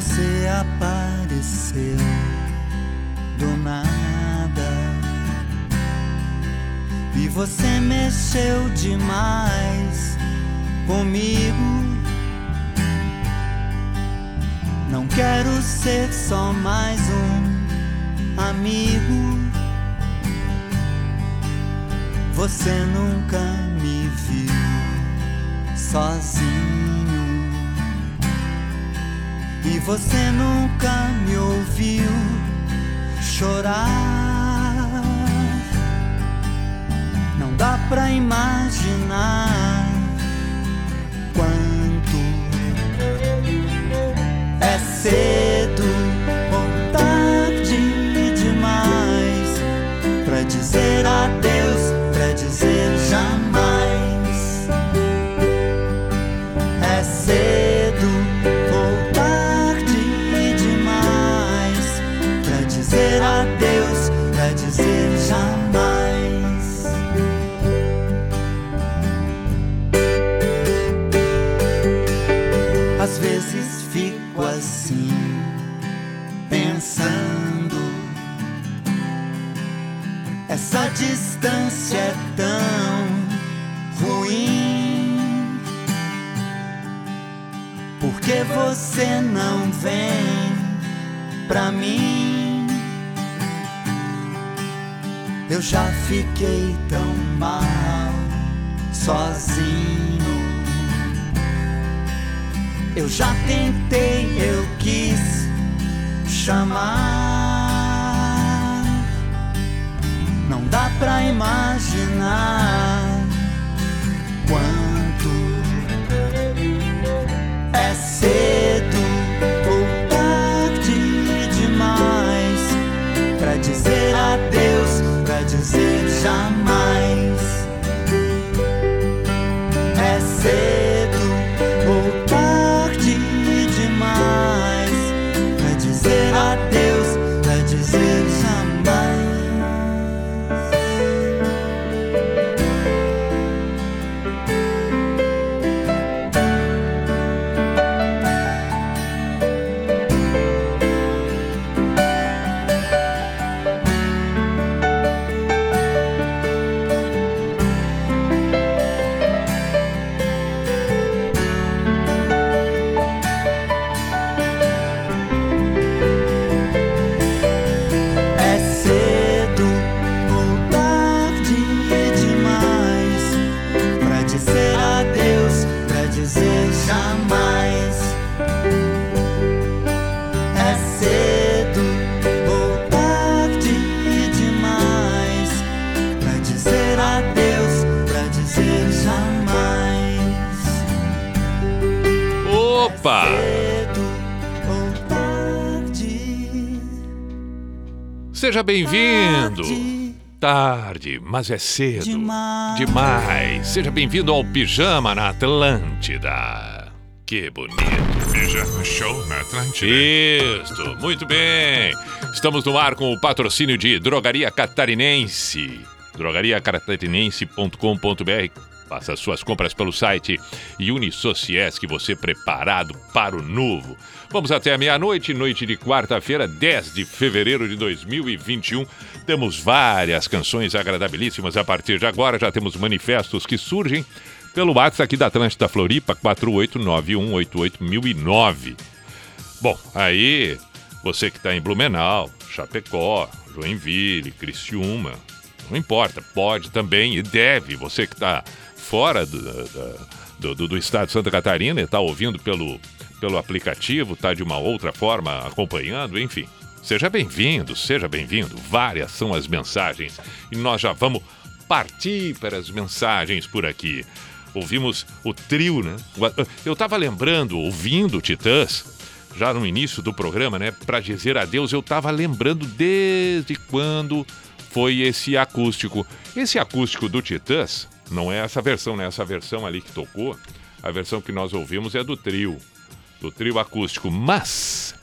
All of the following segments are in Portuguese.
você apareceu do nada. E você mexeu demais comigo. Não quero ser só mais um amigo. Você nunca me viu sozinho. E você nunca me ouviu chorar. Não dá pra imaginar quanto é cedo ou tarde demais pra dizer adeus, é tão ruim. Porque você não vem pra mim? Eu já fiquei tão mal sozinho. Eu já tentei, eu quis chamar. Dá pra imaginar quanto é cedo ou tarde demais pra dizer adeus, pra dizer Seja bem-vindo. tarde mas é cedo. Demais. Demais. Seja bem-vindo ao Pijama na Atlântida. Que bonito. Pijama Show na Atlântida. Isso, muito bem. Estamos no ar com o patrocínio de Drogaria Catarinense. drogariacatarinense.com.br. Faça suas compras pelo site Unisociesc, você preparado para o novo. Vamos até a meia-noite, noite de quarta-feira, 10 de fevereiro de 2021. Temos várias canções agradabilíssimas a partir de agora. Já temos manifestos que surgem pelo WhatsApp aqui da Atlântida Floripa, 489188009. Bom, aí você que está em Blumenau, Chapecó, Joinville, Criciúma, não importa, pode também e deve. Você que está fora do, do, do- do estado de Santa Catarina e está ouvindo pelo, pelo aplicativo, está de uma outra forma acompanhando, enfim. Seja bem-vindo, seja bem-vindo. Várias são as mensagens e nós já vamos partir para as mensagens por aqui. Ouvimos o trio, né? Eu estava lembrando, ouvindo Titãs, já no início do programa, né? Para dizer adeus, eu estava lembrando desde quando foi esse acústico. Esse acústico do Titãs não é essa versão, né? Essa versão ali que tocou, a versão que nós ouvimos é do trio, do trio acústico. Mas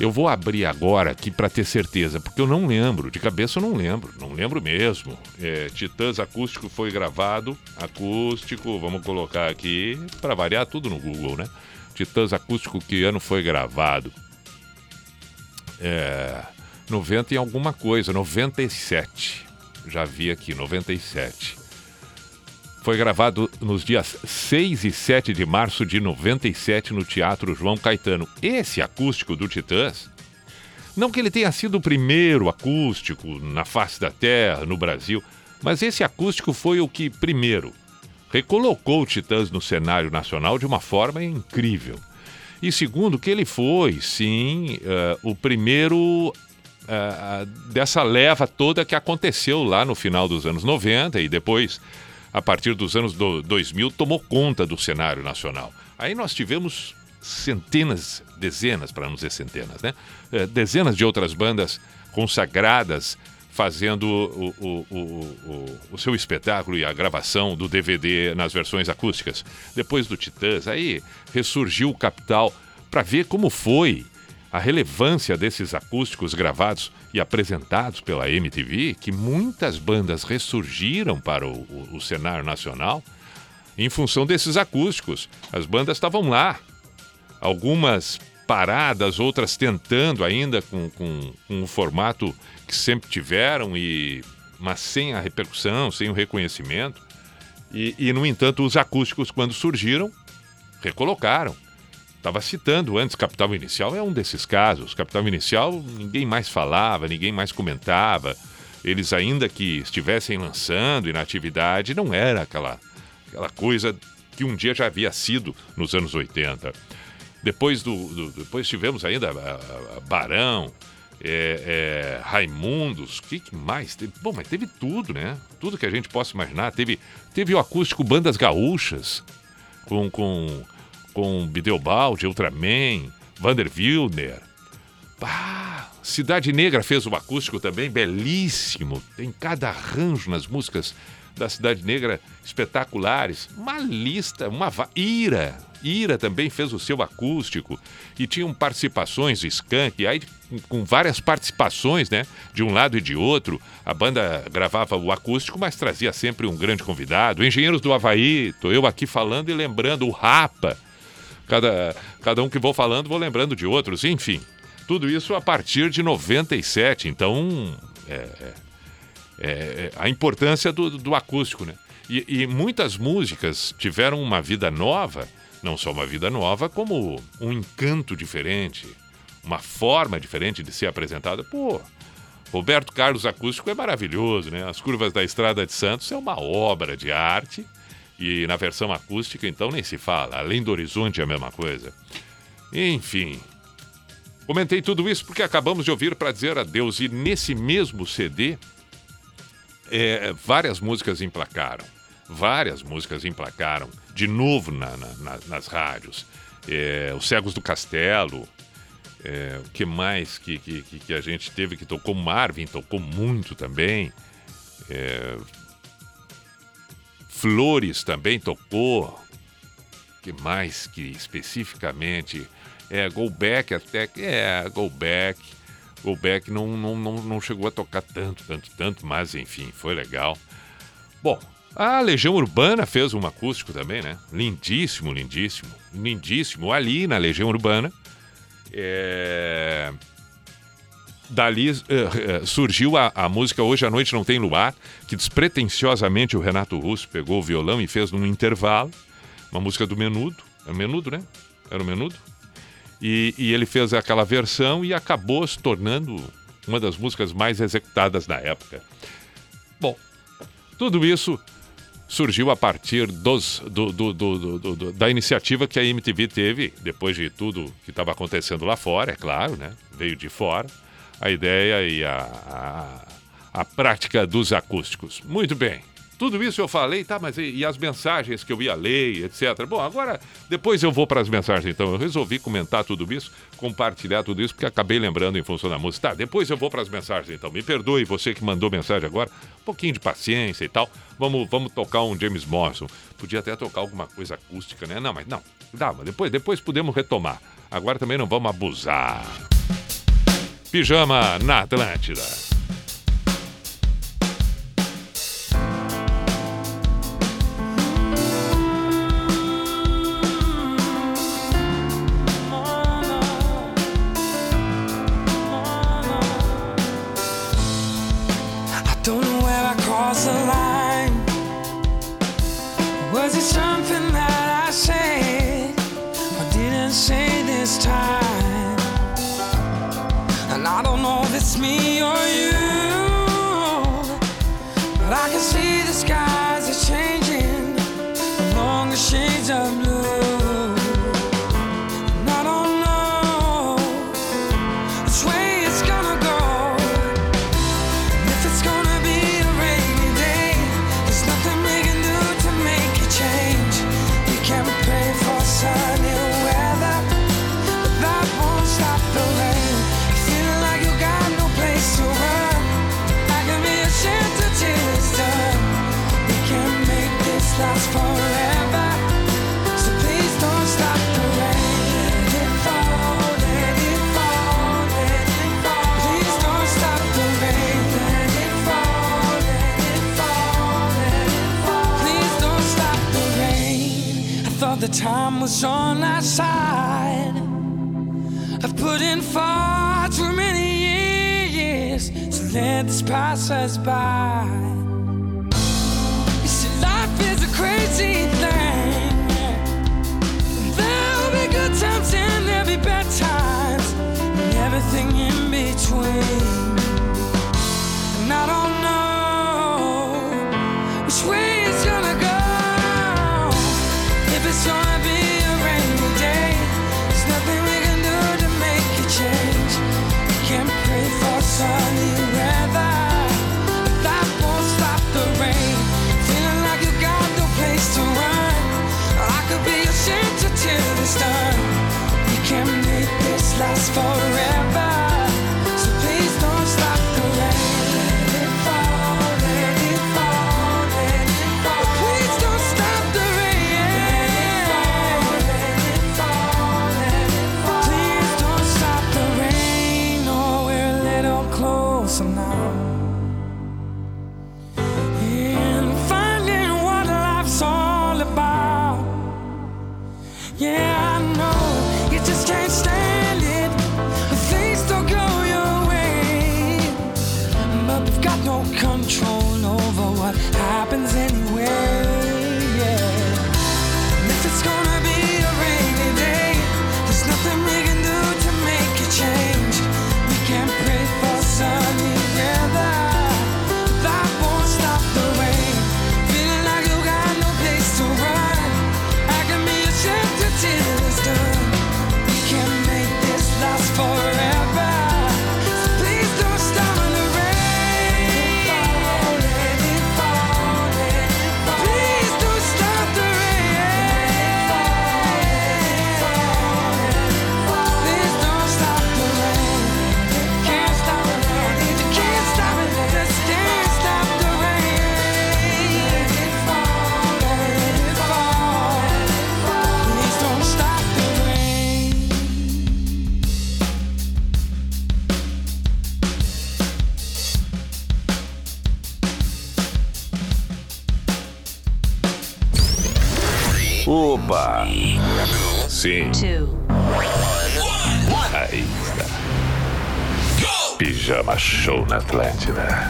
Eu vou abrir agora aqui para ter certeza, porque eu não lembro, de cabeça eu não lembro, não lembro mesmo. É, Titãs Acústico foi gravado, acústico, vamos colocar aqui, para variar tudo no Google, né? Titãs Acústico, que ano foi gravado? É, 90 e alguma coisa, 97. Já vi aqui, 97. Foi gravado nos dias 6 e 7 de março de 97 no Teatro João Caetano. Esse acústico do Titãs, não que ele tenha sido o primeiro acústico na face da Terra, no Brasil, mas esse acústico foi o que, primeiro, recolocou o Titãs no cenário nacional de uma forma incrível. E segundo, que ele foi, sim, uh, o primeiro uh, dessa leva toda que aconteceu lá no final dos anos 90 e depois a partir dos anos do 2000, tomou conta do cenário nacional. Aí nós tivemos centenas, dezenas, para não dizer centenas, né? É, dezenas de outras bandas consagradas fazendo o, o, o, o, seu espetáculo e a gravação do DVD nas versões acústicas. Depois do Titãs, aí ressurgiu o Capital para ver como foi a relevância desses acústicos gravados e apresentados pela MTV, que muitas bandas ressurgiram para o, o, o cenário nacional em função desses acústicos. As bandas estavam lá, algumas paradas, outras tentando ainda com, com, com o formato que sempre tiveram, e mas sem a repercussão, sem o reconhecimento. E, e no entanto, os acústicos, quando surgiram, recolocaram Estava citando antes, Capital Inicial é um desses casos. Capital Inicial, ninguém mais falava, ninguém mais comentava. Eles, ainda que estivessem lançando e na atividade, não era aquela, aquela coisa que um dia já havia sido nos anos 80. Depois, do, do depois tivemos ainda a, a Barão, é, é, Raimundos, o que, que, mais? Teve, bom, mas teve tudo, né? Tudo que a gente possa imaginar. Teve, teve o acústico Bandas Gaúchas, com, com com Bideobaldi, Ultraman, Vander Wilner. Cidade Negra fez um acústico também belíssimo. Tem cada arranjo nas músicas da Cidade Negra espetaculares. Uma lista, uma va... Ira. Ira também fez o seu acústico e tinham participações Skank, aí com várias participações, né? De um lado e de outro. A banda gravava o acústico, mas trazia sempre um grande convidado. Engenheiros do Havaí, tô eu aqui falando e lembrando o Rapa cada, cada um que vou falando, vou lembrando de outros, enfim. Tudo isso a partir de 97. Então, é, é, é, a importância do, do acústico, né? E, e, muitas músicas tiveram uma vida nova, não só uma vida nova, como um encanto diferente, uma forma diferente de ser apresentada. Pô, Roberto Carlos Acústico é maravilhoso, né? As Curvas da Estrada de Santos é uma obra de arte e na versão acústica, então, nem se fala. Além do horizonte é a mesma coisa. Enfim. Comentei tudo isso porque acabamos de ouvir para dizer adeus. E nesse mesmo CD, é, várias músicas emplacaram. Várias músicas emplacaram. De novo na, na, nas rádios. É, Os Cegos do Castelo. É, o que mais que, que, que a gente teve que tocou? Marvin tocou muito também. É, Flores também tocou. que mais que especificamente? É, Go Back até. É, Go Back. Go Back não, não, não, não chegou a tocar tanto, tanto, tanto, mas enfim, foi legal. Bom, a Legião Urbana fez um acústico também, né? Lindíssimo, lindíssimo, lindíssimo. Ali na Legião Urbana. É dali uh, uh, surgiu a, a, música Hoje à Noite Não Tem Luar, que despretensiosamente o Renato Russo pegou o violão e fez num intervalo, uma música do Menudo, é o Menudo, né? Era o Menudo. E, e ele fez aquela versão e acabou se tornando uma das músicas mais executadas na época. Bom, tudo isso surgiu a partir dos, do, do, do, da iniciativa que a MTV teve, depois de tudo que estava acontecendo lá fora, é claro, né? Veio de fora a ideia e a, a, a prática dos acústicos. Muito bem. Tudo isso eu falei, tá, mas e, e, as mensagens que eu ia ler, etc. Bom, agora, depois eu vou para as mensagens, então. Eu resolvi comentar tudo isso, compartilhar tudo isso, porque acabei lembrando em função da música. Tá, depois eu vou para as mensagens, então. Me perdoe você que mandou mensagem agora, um pouquinho de paciência e tal. Vamos, vamos tocar um James Morrison. Podia até tocar alguma coisa acústica, né? Não, mas não. Dá, mas depois, depois podemos retomar. Agora também não vamos abusar. Pijama na Atlântida. the time was on our side. I've put in far too many years to let this pass us by. You see, life is a crazy thing. There'll be good times and there'll be bad times, and everything in between. And I don't know. Sim. Two. One. Aí está. Pijama Show na Atlântida.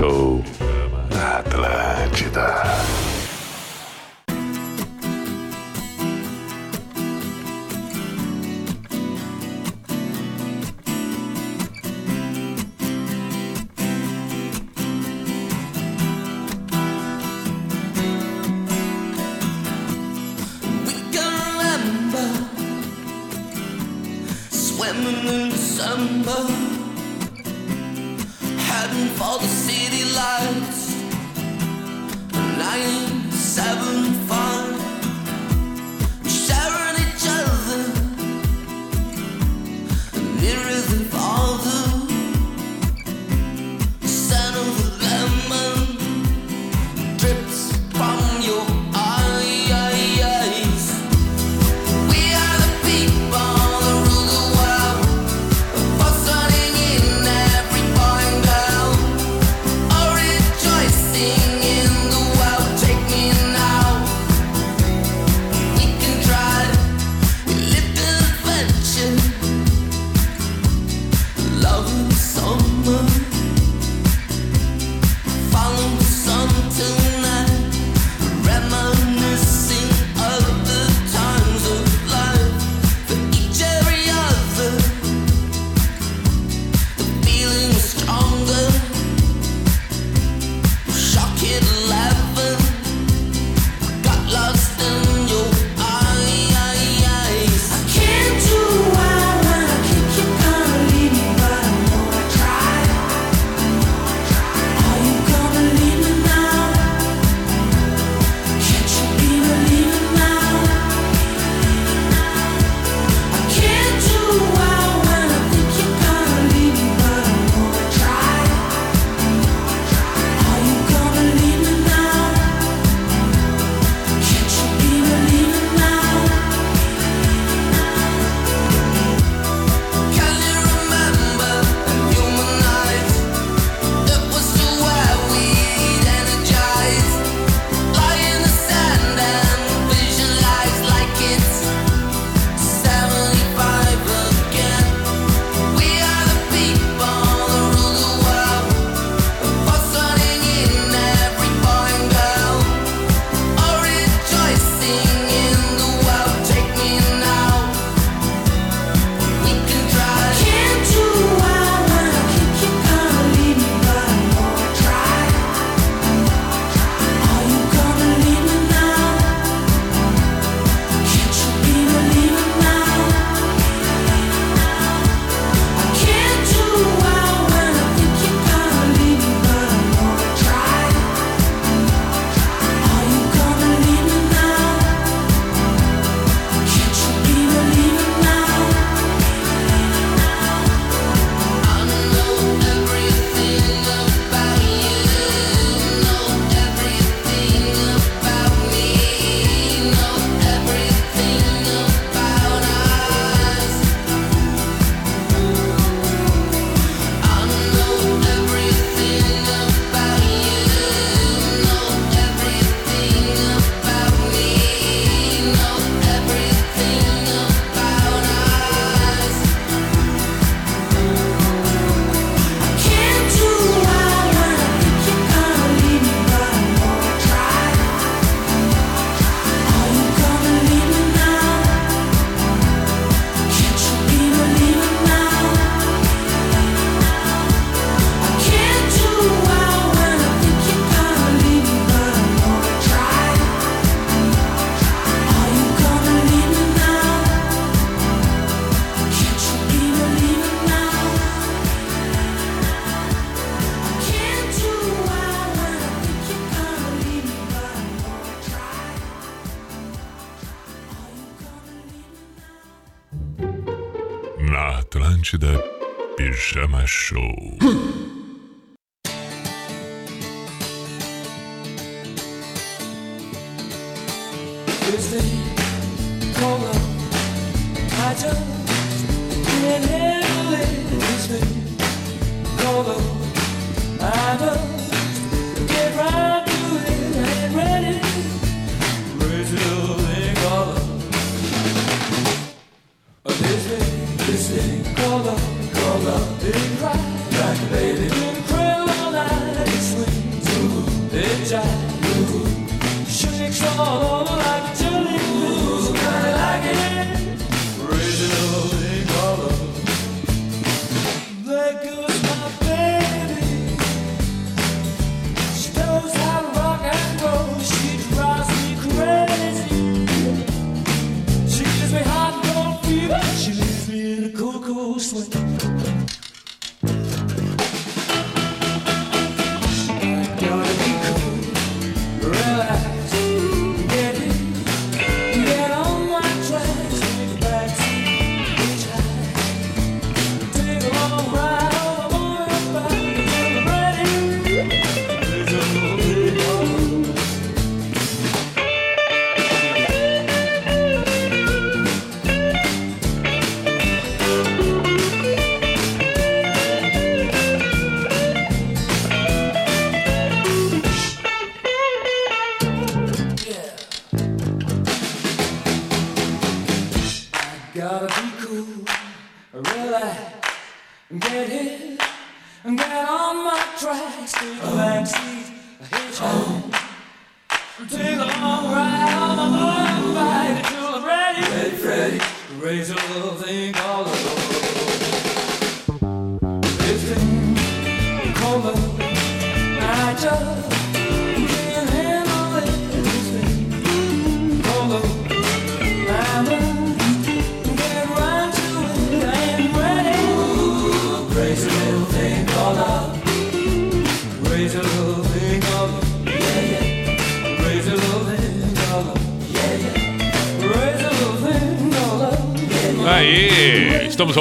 Show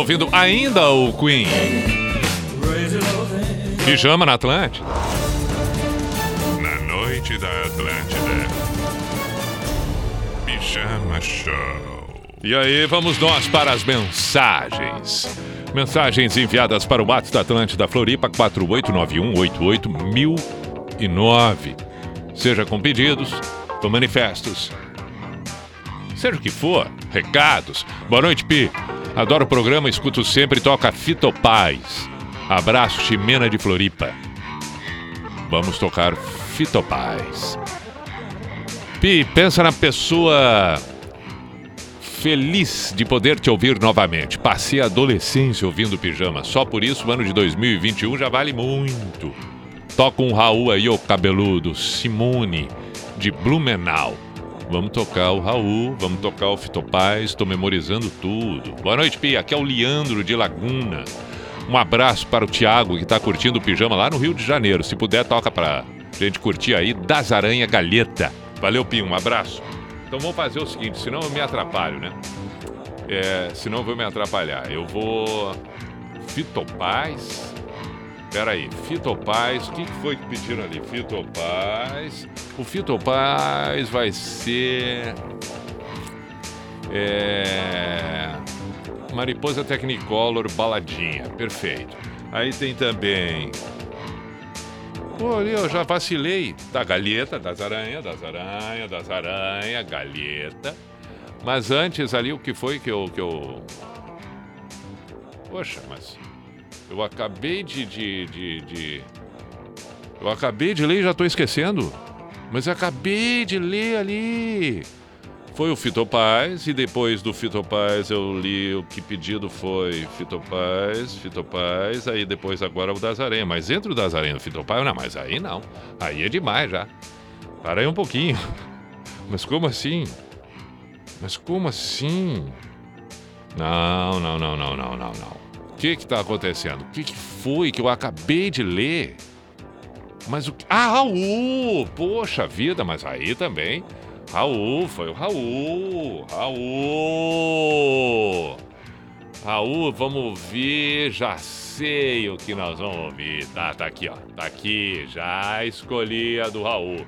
ouvindo ainda o Queen. Pijama na Atlântida. Na noite da Atlântida. Pijama Show. E aí, vamos nós para as mensagens. Mensagens enviadas para o WhatsApp da Atlântida Floripa 489188009. Seja com pedidos, com manifestos, seja o que for, recados. Boa noite, Pi. Adoro o programa, escuto sempre, toca Fitopaz. Abraço, Ximena de Floripa. Vamos tocar Fitopaz. Pi, pensa na pessoa feliz de poder te ouvir novamente. Passei a adolescência ouvindo pijama. Só por isso o ano de 2021 já vale muito. Toca um Raul aí, ô cabeludo. Simone, de Blumenau. Vamos tocar o Raul, vamos tocar o Fitopaz. Estou memorizando tudo. Boa noite, Pia. Aqui é o Leandro de Laguna. Um abraço para o Thiago, que está curtindo o pijama lá no Rio de Janeiro. Se puder, toca para gente curtir aí. Das Aranha Galheta. Valeu, Pia. Um abraço. Então vamos fazer o seguinte, senão eu me atrapalho, né? É, senão eu vou me atrapalhar. Eu vou. Fitopaz. Pera aí, Fitopaz. O que foi que pediram ali? Fitopaz. O Fitopaz vai ser. É. Mariposa Technicolor Baladinha. Perfeito. Aí tem também. Pô, ali eu já vacilei. Da galheta, das aranhas, das aranhas, das aranhas, galheta. Mas antes ali, o que foi que eu. Que eu... Poxa, mas. Eu acabei de, de, de, de- Eu acabei de ler e já tô esquecendo. Mas eu acabei de ler ali. Foi o Fitopaz, e depois do Fitopaz eu li o que pedido foi Fitopaz, Fitopaz, aí depois agora o aranhas. Mas entre o aranhas e o Fitopaz, não, mas aí não. Aí é demais já. Para aí um pouquinho. Mas como assim? Mas como assim? Não, não, não, não, não, não, não. Que que tá acontecendo? O que que foi que eu acabei de ler? Mas o. Ah, Raul! Poxa vida, mas aí também... Raul, foi o Raul! Raul! Raul, vamos ouvir, já sei o que nós vamos ouvir. Tá, tá aqui, ó. Tá aqui, já escolhi a do Raul.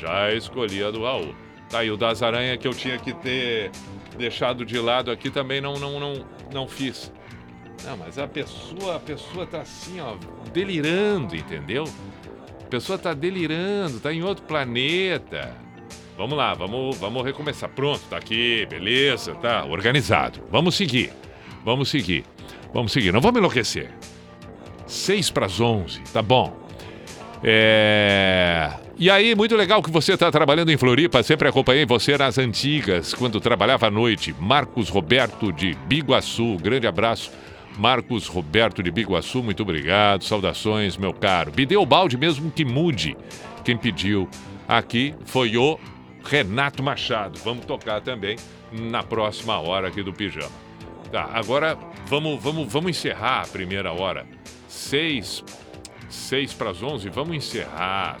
Já escolhi a do Raul. Tá aí o das aranhas que eu tinha que ter deixado de lado aqui também não não não não fiz. Não, mas a pessoa, a pessoa tá assim, ó, delirando, entendeu? A pessoa tá delirando, tá em outro planeta. Vamos lá, vamos, vamos recomeçar. Pronto, tá aqui, beleza, tá organizado. Vamos seguir. Vamos seguir. Vamos seguir. Não vamos enlouquecer. Seis para as onze, tá bom. É... E aí, muito legal que você está trabalhando em Floripa. Sempre acompanhei você nas antigas, quando trabalhava à noite. Marcos Roberto de Biguaçu. Grande abraço. Marcos Roberto de Biguaçu, muito obrigado. Saudações, meu caro. Me deu balde mesmo que mude. Quem pediu aqui foi o Renato Machado. Vamos tocar também na próxima hora aqui do Pijama. Tá, agora vamos, vamos, vamos encerrar a primeira hora. Seis, seis para as onze, vamos encerrar.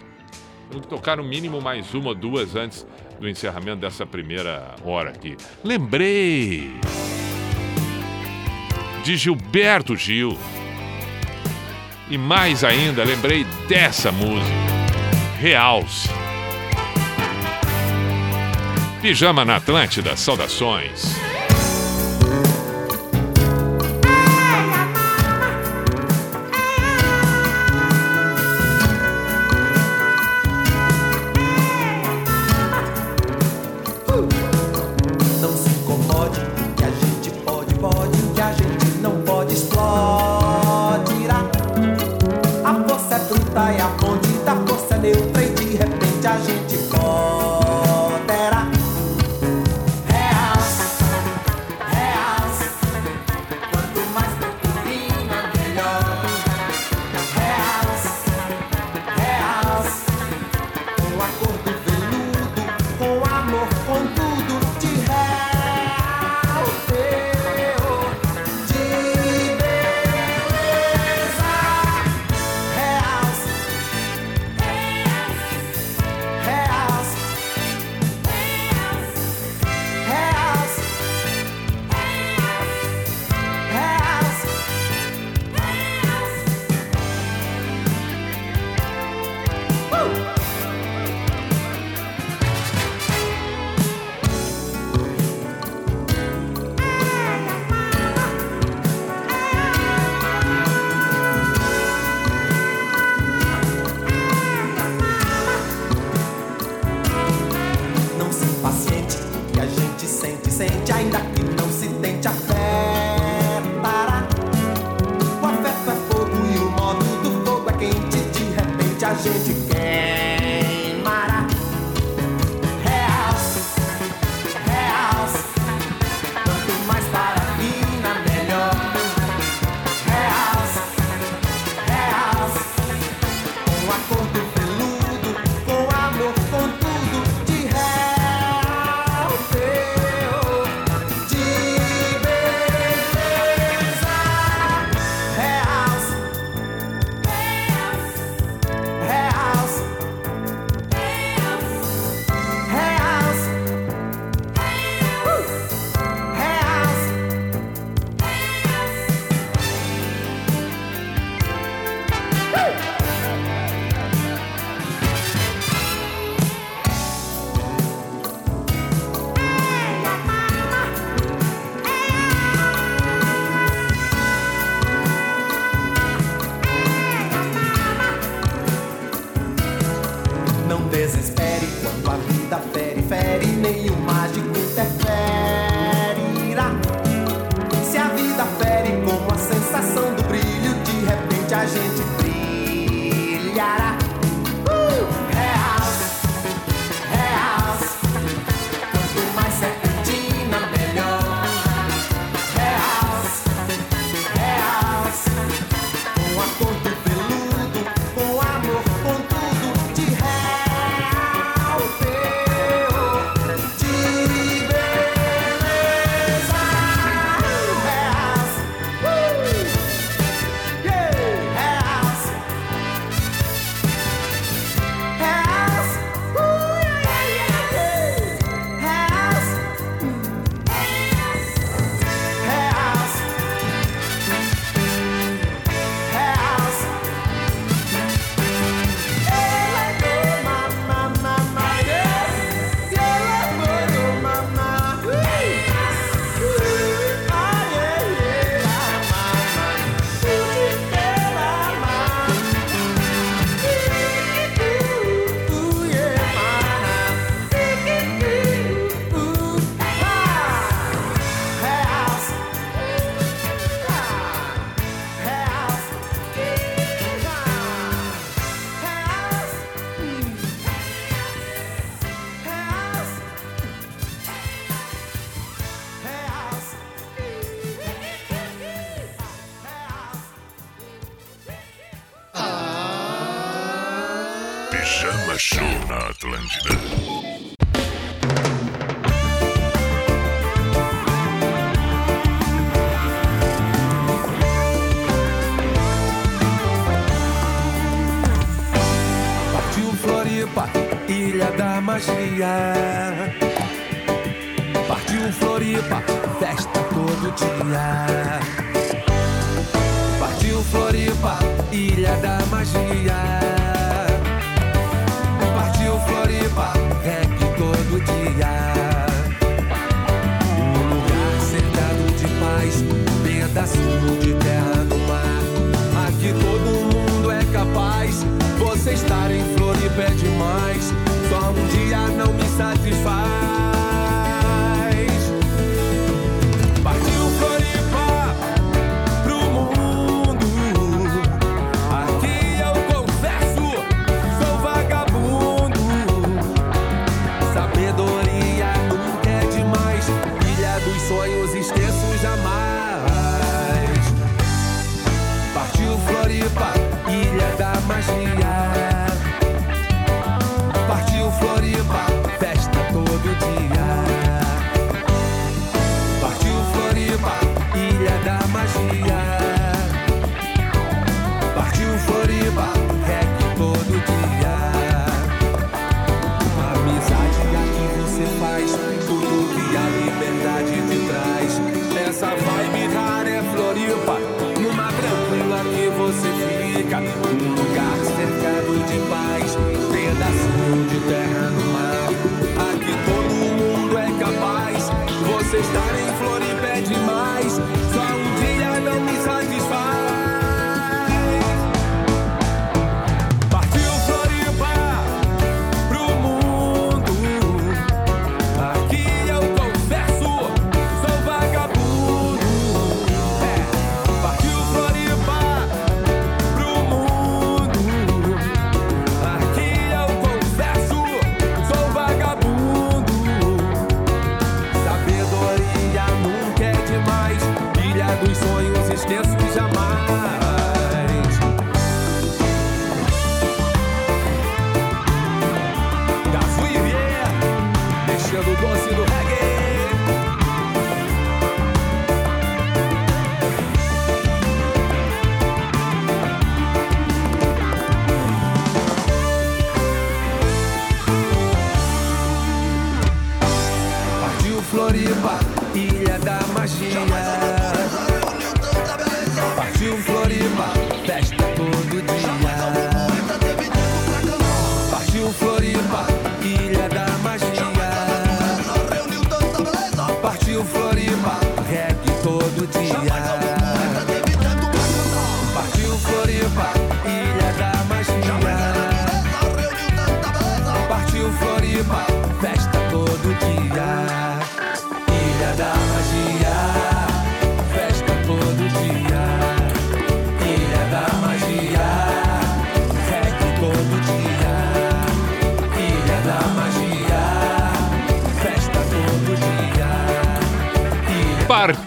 Vamos tocar no mínimo mais uma ou duas antes do encerramento dessa primeira hora aqui. Lembrei! de Gilberto Gil. E mais ainda, lembrei dessa música, Realce. Pijama na Atlântida, saudações.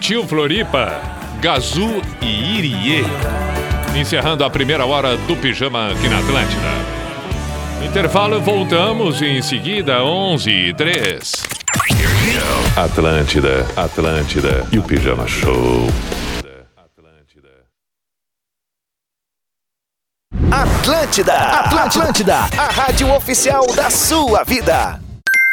Partiu Floripa, Gazu e Irie. Encerrando a primeira hora do Pijama aqui na Atlântida. Intervalo, voltamos em seguida, 11 e 3. Atlântida, Atlântida e o Pijama Show. Atlântida, Atlântida, a rádio oficial da sua vida.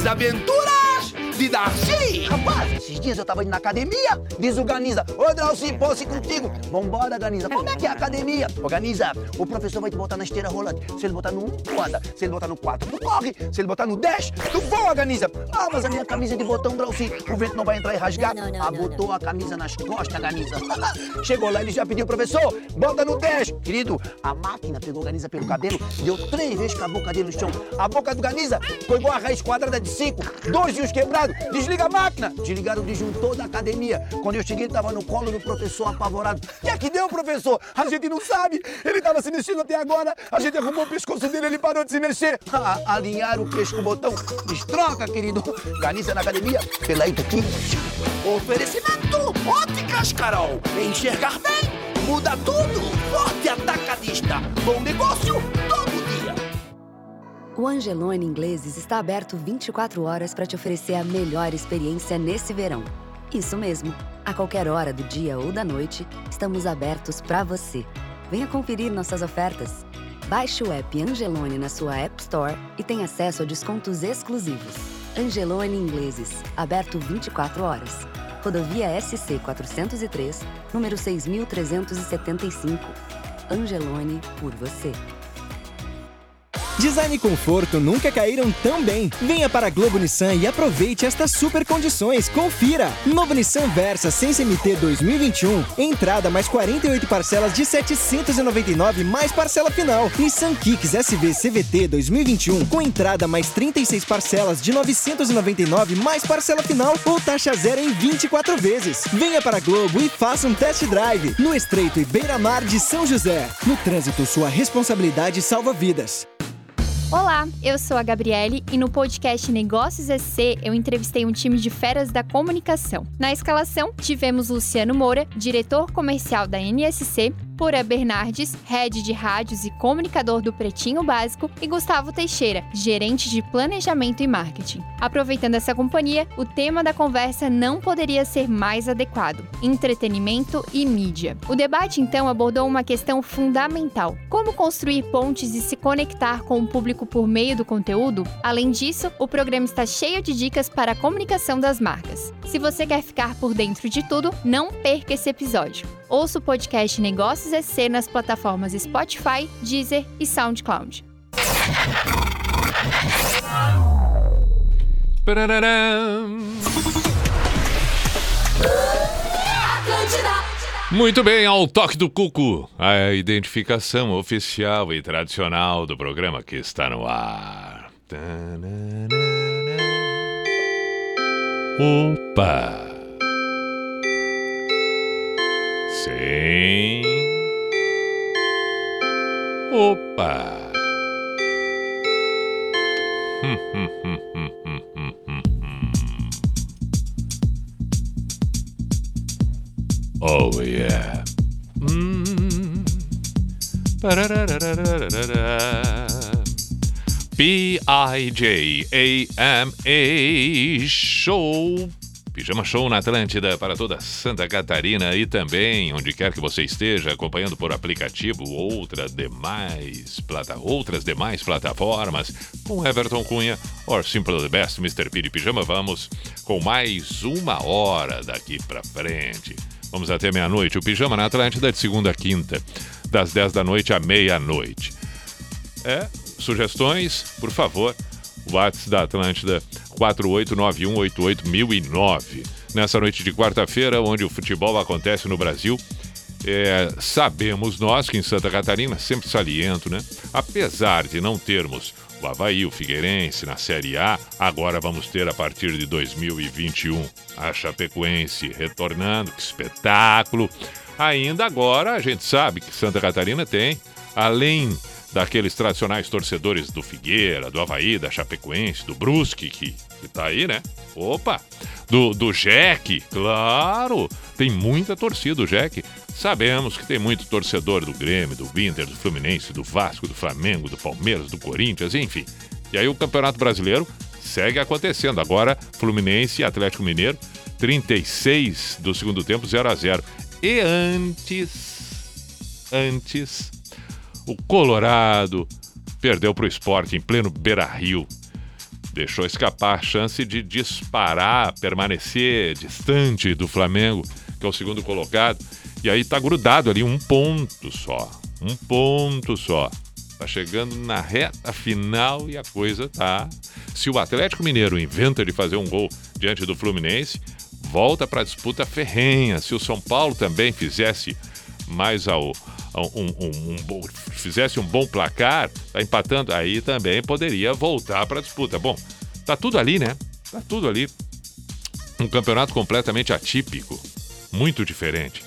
As aventuras de Darcy! Rapaz, esses dias eu tava indo na academia, diz o Ganiza, ô Drauci, posso ir contigo? Vambora, Ganiza, como é que é a academia? Ô Ganiza, o professor vai te botar na esteira rolante. Se ele botar no 1, tu anda. Se ele botar no 4, tu corre. Se ele botar no 10, tu voa, Ganiza. Ah, mas a minha camisa é de botão, Drauci, o vento não vai entrar e rasgar. ah, botou a camisa nas costas, Ganiza. Chegou lá, ele já pediu, professor, bota no 10. Querido, a máquina pegou o Ganiza pelo cabelo, deu três vezes com a boca dele no chão. A boca do Ganiza foi igual a raiz quadrada de 5, dois fios quebrados. Desliga a máquina. Desligaram o disjuntor da academia. Quando eu cheguei, tava no colo do professor apavorado. O que é que deu, professor? A gente não sabe. Ele tava se mexendo até agora. A gente arrumou o pescoço dele, ele parou de se mexer. Ah, alinharam o queixo com o botão. Destroca, querido. Ganiza na academia, pela Ituquim. Oferecimento Óticas Carol. Enxergar bem, muda tudo. Forte atacadista. Bom negócio todo. O Angelone Ingleses está aberto 24 horas para te oferecer a melhor experiência nesse verão. Isso mesmo, a qualquer hora do dia ou da noite, estamos abertos para você. Venha conferir nossas ofertas. Baixe o app Angelone na sua App Store e tenha acesso a descontos exclusivos. Angelone Ingleses, aberto 24 horas. Rodovia SC 403, número 6375. Angelone por você. Design e conforto nunca caíram tão bem. Venha para a Globo Nissan e aproveite estas super condições. Confira! Novo Nissan Versa sem CMT 2021. Entrada mais 48 parcelas de 799 mais parcela final. Nissan Kicks SV CVT 2021 com entrada mais 36 parcelas de 999 mais parcela final ou taxa zero em 24 vezes. Venha para a Globo e faça um test drive no Estreito e Beira-Mar de São José. No trânsito, sua responsabilidade salva vidas. Olá, eu sou a Gabriele e no podcast Negócios SC eu entrevistei um time de feras da comunicação. Na escalação, tivemos Luciano Moura, diretor comercial da NSC, Pura Bernardes, head de rádios e comunicador do Pretinho Básico, e Gustavo Teixeira, gerente de planejamento e marketing. Aproveitando essa companhia, o tema da conversa não poderia ser mais adequado: entretenimento e mídia. O debate então abordou uma questão fundamental: como construir pontes e se conectar com o público por meio do conteúdo? Além disso, o programa está cheio de dicas para a comunicação das marcas. Se você quer ficar por dentro de tudo, não perca esse episódio. Ouça o podcast Negócios SC nas plataformas Spotify, Deezer e SoundCloud. Muito bem, ao toque do cuco, a identificação oficial e tradicional do programa que está no ar. Opa! Sim. Opa! Hum, hum, hum, hum, hum, hum, hum, hum. Oh yeah. Mm. Pararararararara. P-I-J-A-M-A Show. Pijama Show na Atlântida para toda Santa Catarina e também onde quer que você esteja acompanhando por aplicativo outra demais plata, outras demais plataformas com Everton Cunha or Simple the Best Mr. P de Pijama. Vamos com mais uma hora daqui para frente. Vamos até meia-noite. O Pijama na Atlântida de segunda a quinta, das 10 da noite à meia-noite. É, sugestões, por favor. WhatsApp da Atlântida 489188009. Nessa noite de quarta-feira, onde o futebol acontece no Brasil, é, sabemos nós que em Santa Catarina, sempre saliento, né? Apesar de não termos o Havaí, o Figueirense na Série A, agora vamos ter a partir de 2021 a Chapecoense retornando, que espetáculo! Ainda agora a gente sabe que Santa Catarina tem, além daqueles tradicionais torcedores do Figueira, do Havaí, da Chapecoense, do Brusque, que, que tá aí, né? Opa! Do, do Jack, claro! Tem muita torcida, o Jack. Sabemos que tem muito torcedor do Grêmio, do Inter, do Fluminense, do Vasco, do Flamengo, do Palmeiras, do Corinthians, enfim. E aí o Campeonato Brasileiro segue acontecendo. Agora, Fluminense e Atlético Mineiro, 36 do segundo tempo, 0 a 0 E antes, antes, o Colorado perdeu para o esporte em pleno Beira Rio. deixou escapar a chance de disparar, permanecer distante do Flamengo, que é o segundo colocado. E aí tá grudado ali um ponto só. Um ponto só. Tá chegando na reta final e a coisa tá. Se o Atlético Mineiro inventa de fazer um gol diante do Fluminense, volta para a disputa ferrenha. Se o São Paulo também fizesse mais ao, um, um- um bom- fizesse um bom placar, tá empatando, aí também poderia voltar para a disputa. Bom, tá tudo ali, né? Tá tudo ali. Um campeonato completamente atípico, muito diferente.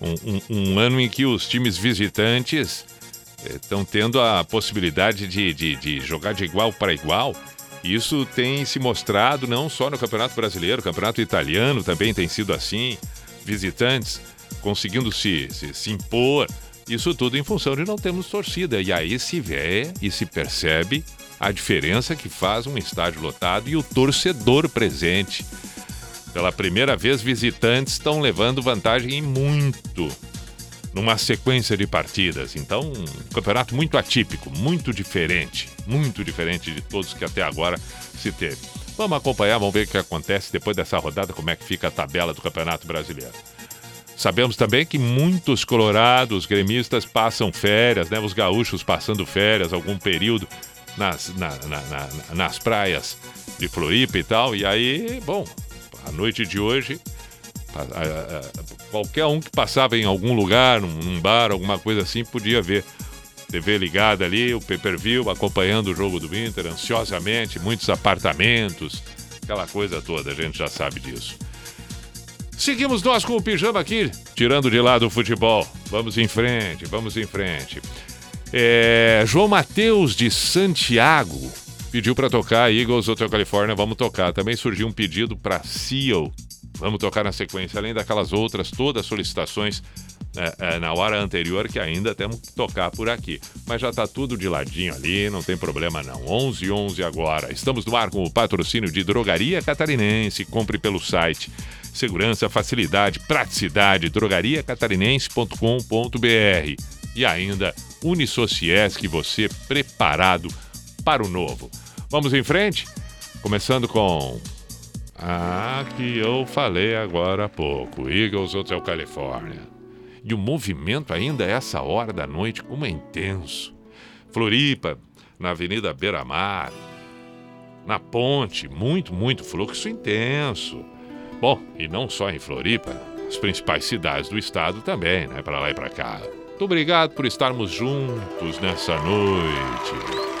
Um, um- um ano em que os times visitantes estão tendo a possibilidade de, de- de jogar de igual para igual. Isso tem se mostrado não só no Campeonato Brasileiro, o Campeonato Italiano também tem sido assim. Visitantes conseguindo se, se, se impor. Isso tudo em função de não termos torcida. E aí se vê e se percebe a diferença que faz um estádio lotado e o torcedor presente. Pela primeira vez, visitantes estão levando vantagem em muito numa sequência de partidas. Então, um campeonato muito atípico, muito diferente, muito diferente de todos que até agora se teve. Vamos acompanhar, vamos ver o que acontece depois dessa rodada, como é que fica a tabela do Campeonato Brasileiro. Sabemos também que muitos colorados, gremistas passam férias, né? Os gaúchos passando férias, algum período nas, na- na- na- nas praias de Floripa e tal. E aí, bom, a noite de hoje, qualquer um que passava em algum lugar, num bar, alguma coisa assim, podia ver. TV ligada ali, o pay-per-view, acompanhando o jogo do Inter ansiosamente, muitos apartamentos, aquela coisa toda, a gente já sabe disso. Seguimos nós com o pijama aqui, tirando de lado o futebol. Vamos em frente, vamos em frente. É, João Matheus de Santiago pediu para tocar Eagles Hotel California, vamos tocar. Também surgiu um pedido para Seal, vamos tocar na sequência, além daquelas outras, todas as solicitações é, é, na hora anterior que ainda temos que tocar por aqui. Mas já tá tudo de ladinho ali, não tem problema não. 11 11 agora. Estamos no ar com o patrocínio de Drogaria Catarinense. Compre pelo site. Segurança, facilidade, praticidade. drogariacatarinense.com.br e ainda Unisociesc, você preparado para o novo. Vamos em frente? Começando com ah, que eu falei agora há pouco. Eagles Hotel California. E o movimento ainda essa hora da noite, como é intenso. Floripa, na Avenida Beira Mar, na ponte, muito, muito fluxo intenso. Bom, e não só em Floripa, as principais cidades do estado também, né? Para lá e para cá. Muito obrigado por estarmos juntos nessa noite.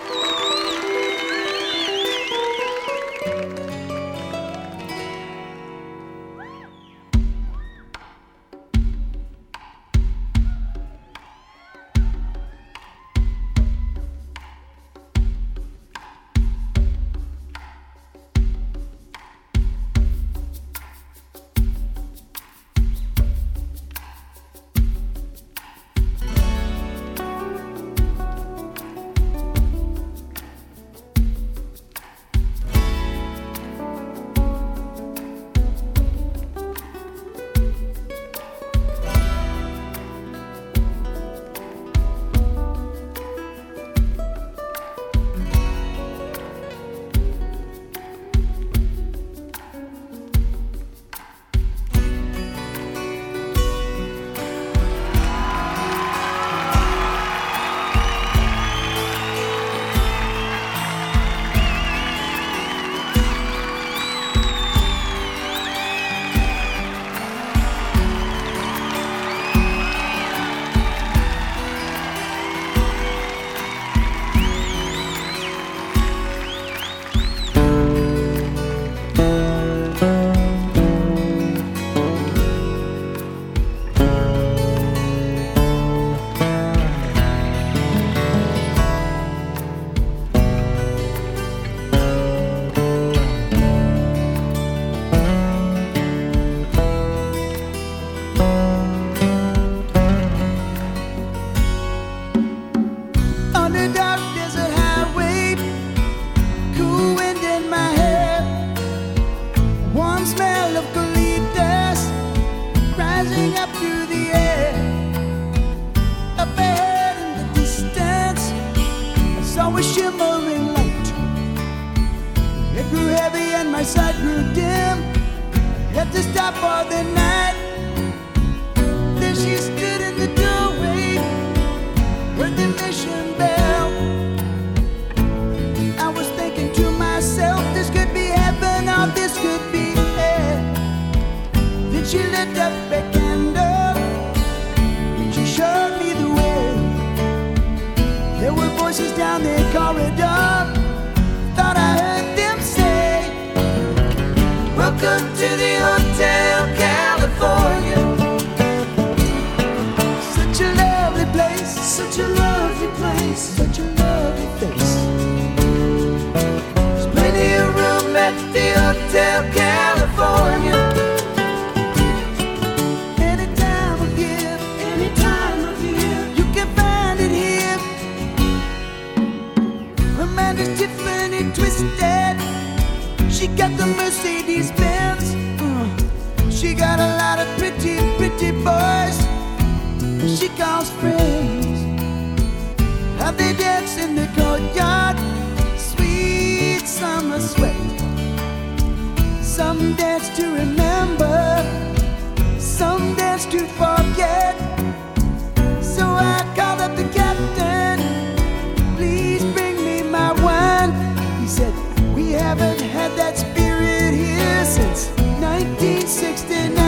1969,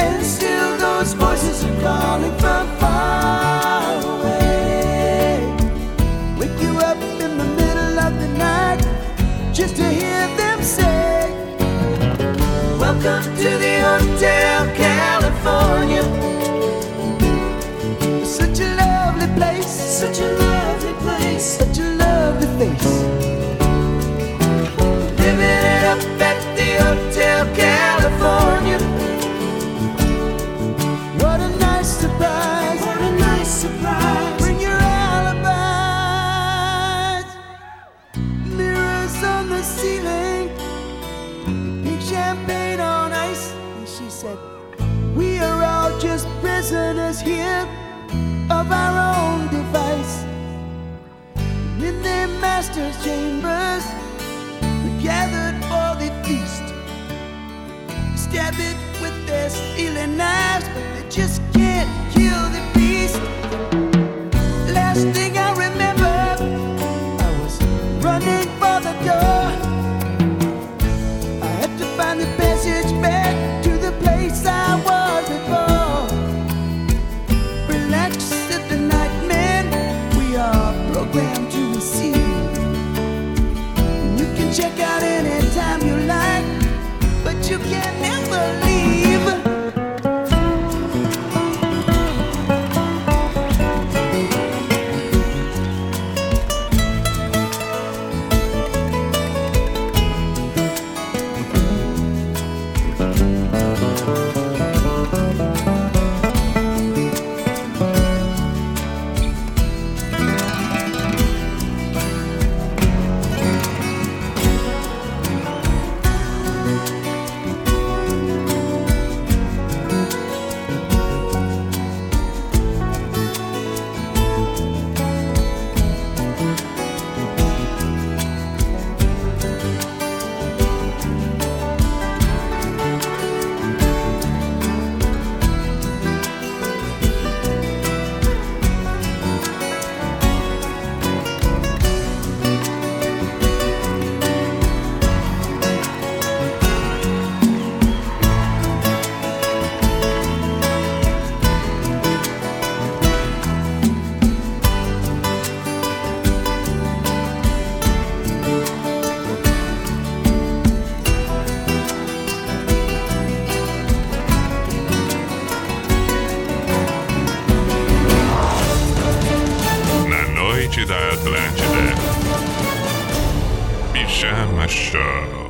and still those voices are calling from far away. Wake you up in the middle of the night just to hear them say, Welcome to the hotel. prisoners here of our own device. And in their master's chains. chama, Show.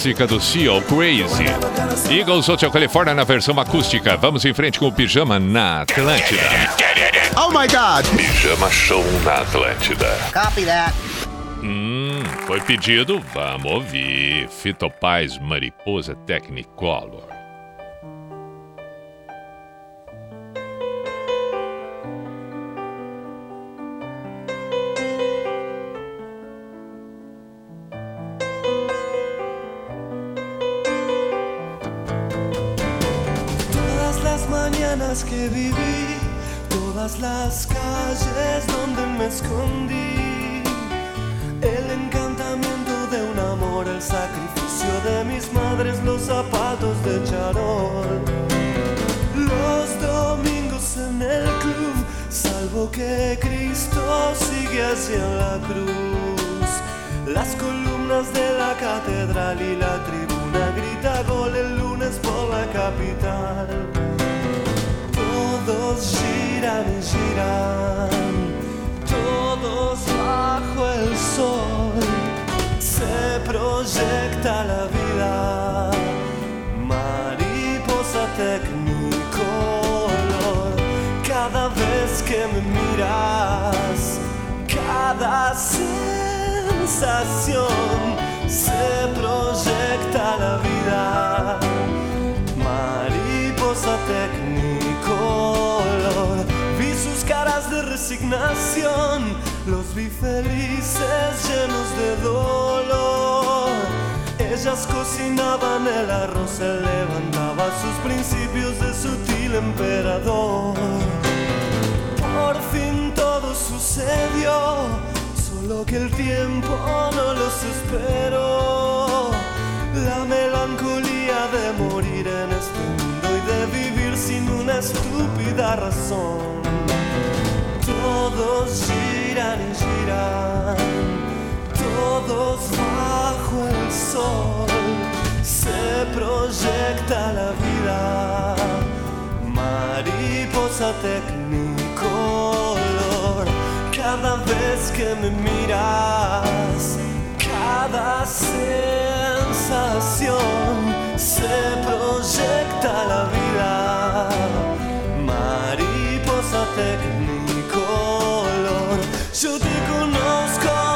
clássica do Seal Crazy. Eagles Hotel California na versão acústica. Vamos em frente com o pijama na Atlântida. Oh my God! Pijama Show na Atlântida. Copy that. Hum, foi pedido, vamos ouvir. Fitopaz Mariposa Technicolor. Solo que el tiempo no los esperó. La melancolía de morir en este mundo y de vivir sin una estúpida razón. Todos giran y giran, todos bajo el sol. Se proyecta la vida, mariposa tecnicolor. Cada vez que me miras, cada sensación se proyecta la vida. Mariposa tecnicolor. Yo te conozco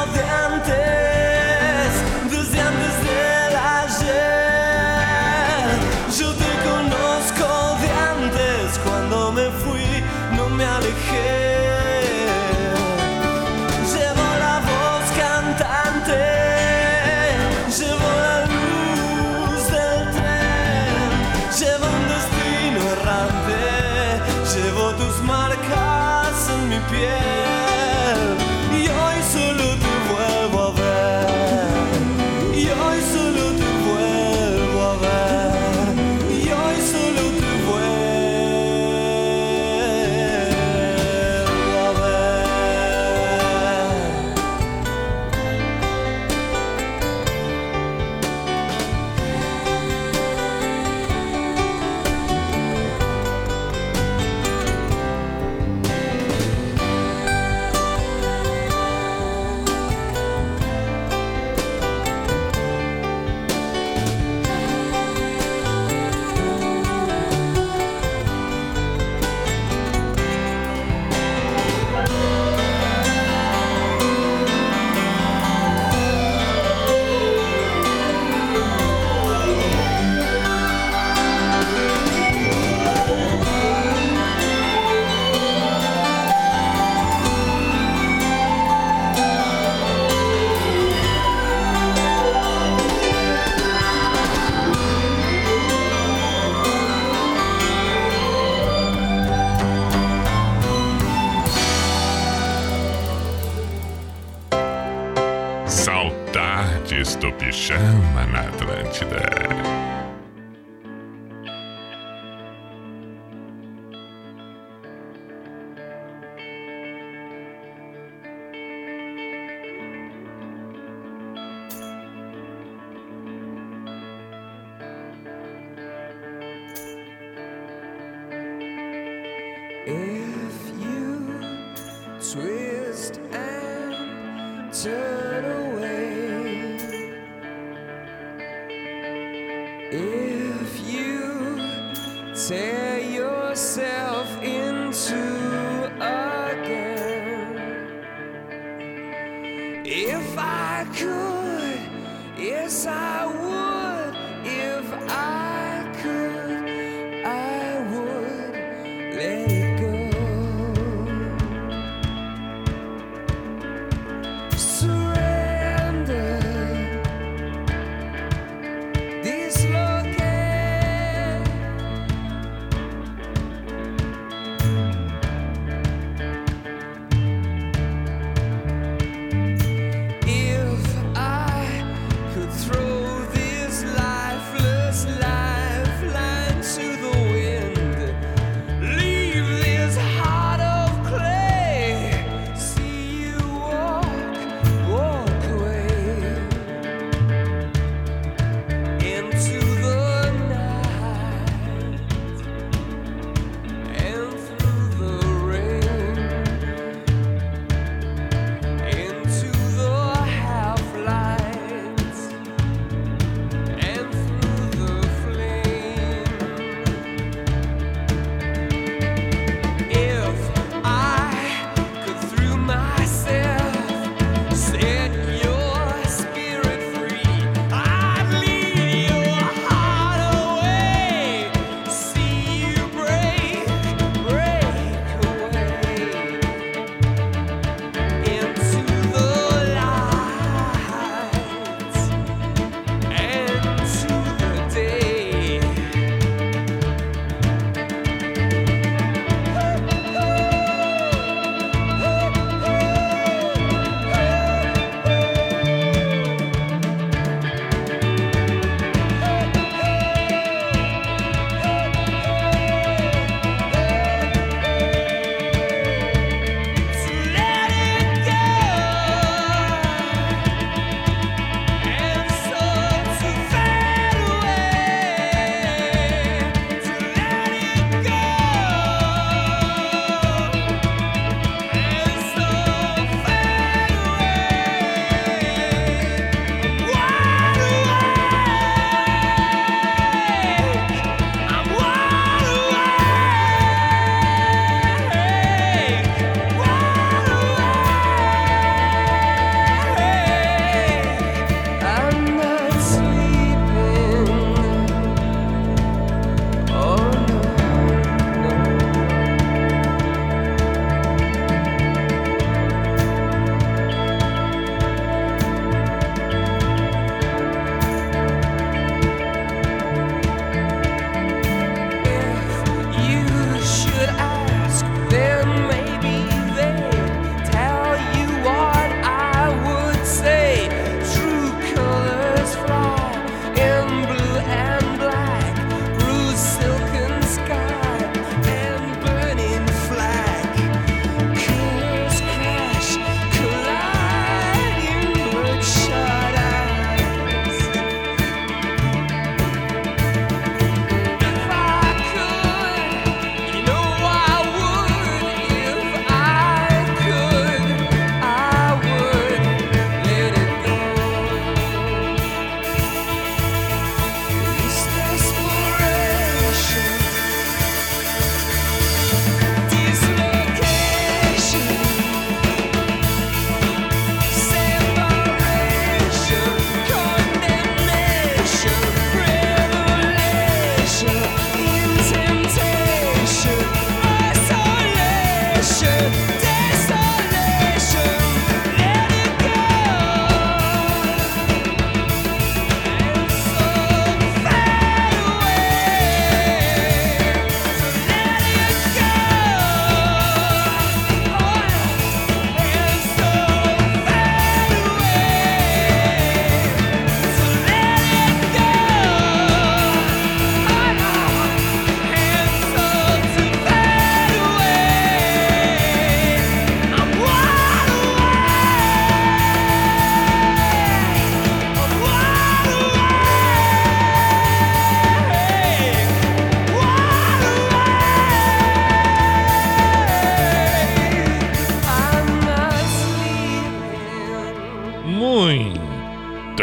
If you twist and turn away, if you tear yourself into again, if I could, yes, I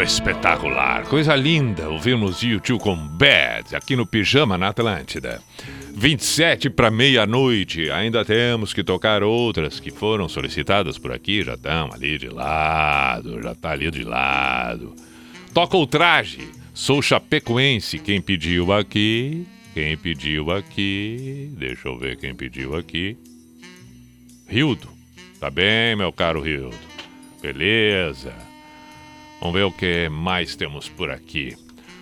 Espetacular, coisa linda. Ouvimos YouTube com Bad aqui no Pijama na Atlântida. 27 para meia-noite. Ainda temos que tocar outras que foram solicitadas por aqui, já estão ali de lado, já tá ali de lado. Toca o traje. Sou chapecoense. Quem pediu aqui? Quem pediu aqui? Deixa eu ver quem pediu aqui. Rildo. Tá bem, meu caro Rildo? Beleza. Vamos ver o que mais temos por aqui.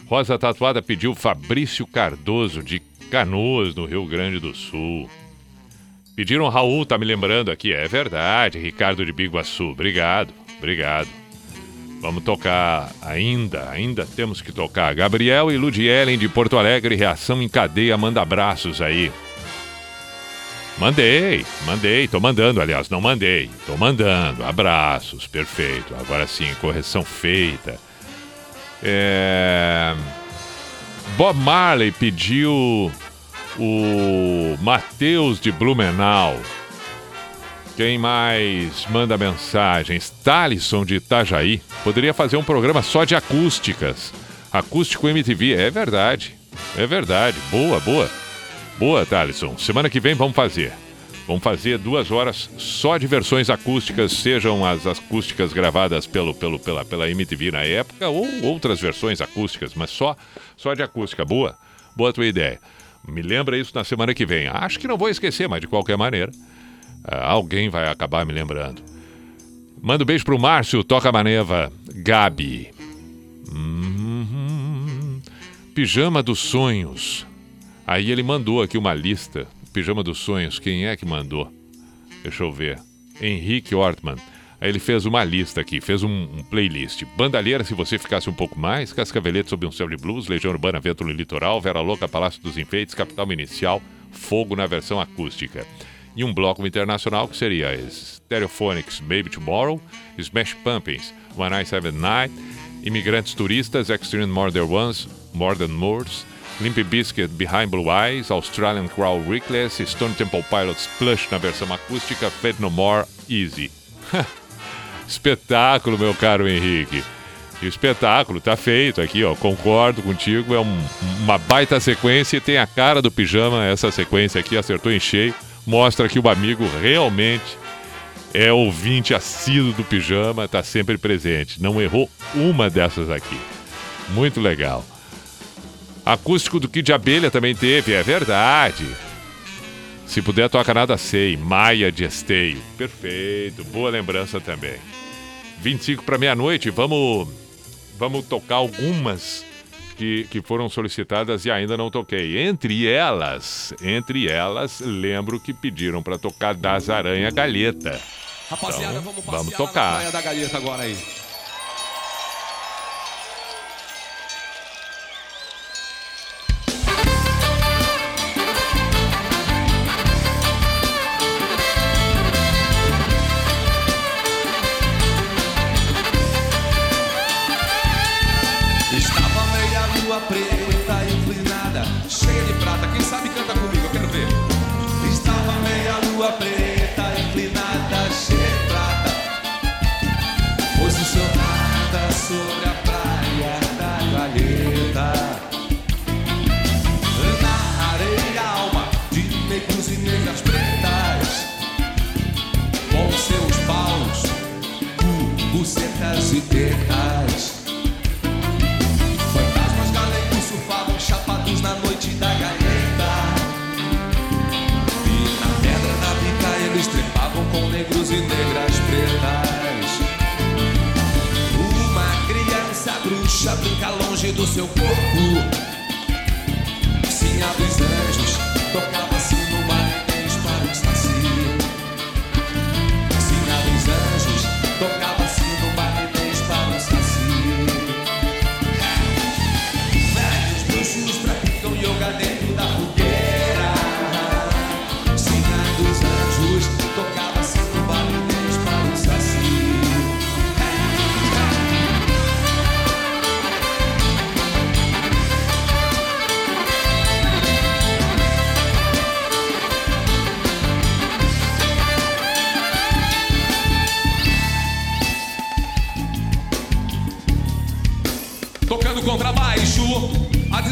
Rosa Tatuada pediu Fabrício Cardoso de Canoas, no Rio Grande do Sul. Pediram Raul, tá me lembrando aqui. É verdade, Ricardo de Biguaçu. Obrigado, obrigado. Vamos tocar ainda, ainda temos que tocar. Gabriel e Ludielen de Porto Alegre, reação em cadeia, manda abraços aí. Mandei, mandei, tô mandando, aliás, não mandei, tô mandando. Abraços, perfeito. Agora sim, correção feita. É... Bob Marley pediu o Matheus de Blumenau. Quem mais manda mensagens? Talisson de Itajaí. Poderia fazer um programa só de acústicas. Acústico MTV, é verdade. É verdade. Boa, boa. Boa, Thalisson. Semana que vem vamos fazer. Vamos fazer duas horas só de versões acústicas, sejam as acústicas gravadas pelo, pelo, pela, pela MTV na época ou outras versões acústicas, mas só, só de acústica. Boa, boa tua ideia. Me lembra isso na semana que vem. Acho que não vou esquecer, mas de qualquer maneira, ah, alguém vai acabar me lembrando. Manda um beijo pro Márcio, toca maneva, Gabi. Hum, pijama dos sonhos. Aí ele mandou aqui uma lista. Pijama dos Sonhos, quem é que mandou? Deixa eu ver. Henrique Ortman. Aí ele fez uma lista aqui, fez um, um playlist. Bandalheira, se você ficasse um pouco mais. Cascavelete sob um céu de blues. Legião Urbana, Vento no Litoral. Vera Louca, Palácio dos Enfeites. Capital Inicial. Fogo na versão acústica. E um bloco internacional que seria Stereophonics, Maybe Tomorrow. Smash Pumpkins, One Night Seven Night. Imigrantes Turistas, Extreme Modern Ones, Modern Moors. Limp Bizkit Behind Blue Eyes, Australian Crow Reckless, Stone Temple Pilots Plush na versão acústica, Fade No More Easy. Espetáculo, meu caro Henrique. Espetáculo, tá feito aqui, ó. Concordo contigo, é um- uma baita sequência e tem a cara do pijama. Essa sequência aqui acertou em cheio. Mostra que o amigo realmente é ouvinte assíduo do pijama, tá sempre presente. Não errou uma dessas aqui. Muito legal. Acústico do Kid de Abelha também teve, é verdade. Se puder, toca nada sei. Maia de Esteio. Perfeito, boa lembrança também. 25 para meia-noite, vamos vamos tocar algumas que, que foram solicitadas e ainda não toquei. Entre elas, entre elas, lembro que pediram para tocar Das Aranha Galheta. Rapaziada, Então, vamos vamos tocar. na praia da galheta agora aí. E tetas. Fantasmas galegos surfavam chapados na noite da galheta. E na pedra da bica eles trepavam com negros e negras pretas. Uma criança bruxa brinca longe do seu corpo. Sim, a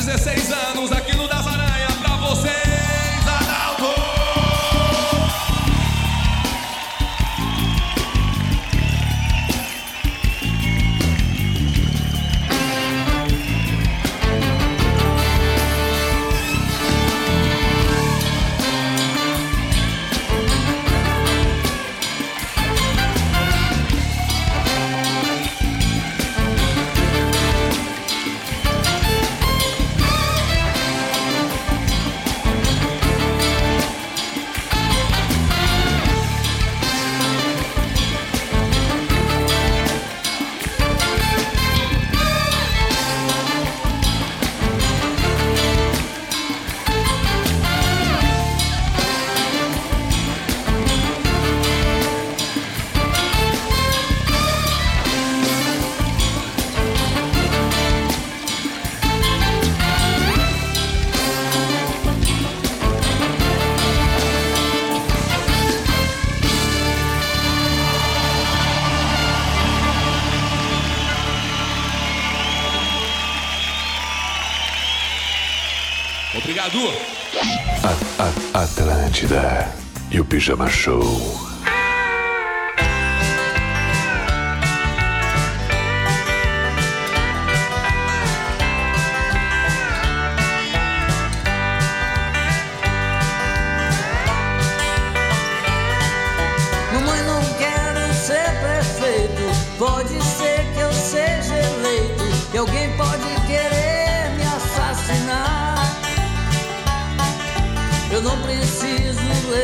16 anos aqui Pijama Show.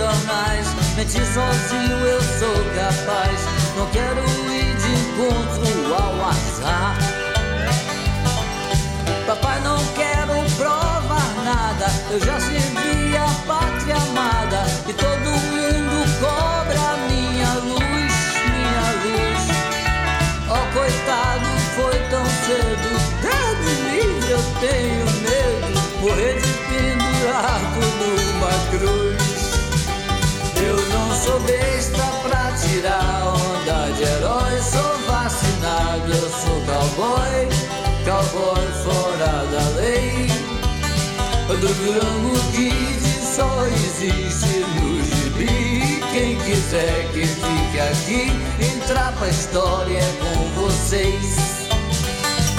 Jornais. Mentir sozinho eu sou capaz. Não quero ir de encontro ao azar. Papai, não quero provar nada. Eu já servi a pátria amada. E todo mundo cobra minha luz, minha luz. Oh, coitado, foi tão cedo. Deus livre, eu tenho medo. Morrer de pendurado cowboy, cowboy fora da lei. Do Durango Kid só existe no gibi. Quem quiser que fique aqui, entrar pra história com vocês.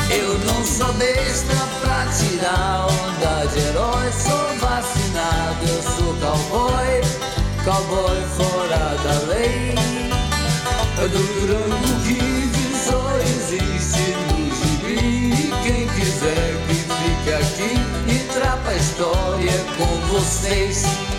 Eu não sou besta pra tirar onda de herói. Sou vacinado, eu sou cowboy, cowboy fora da lei. Do Durango Kid vocês.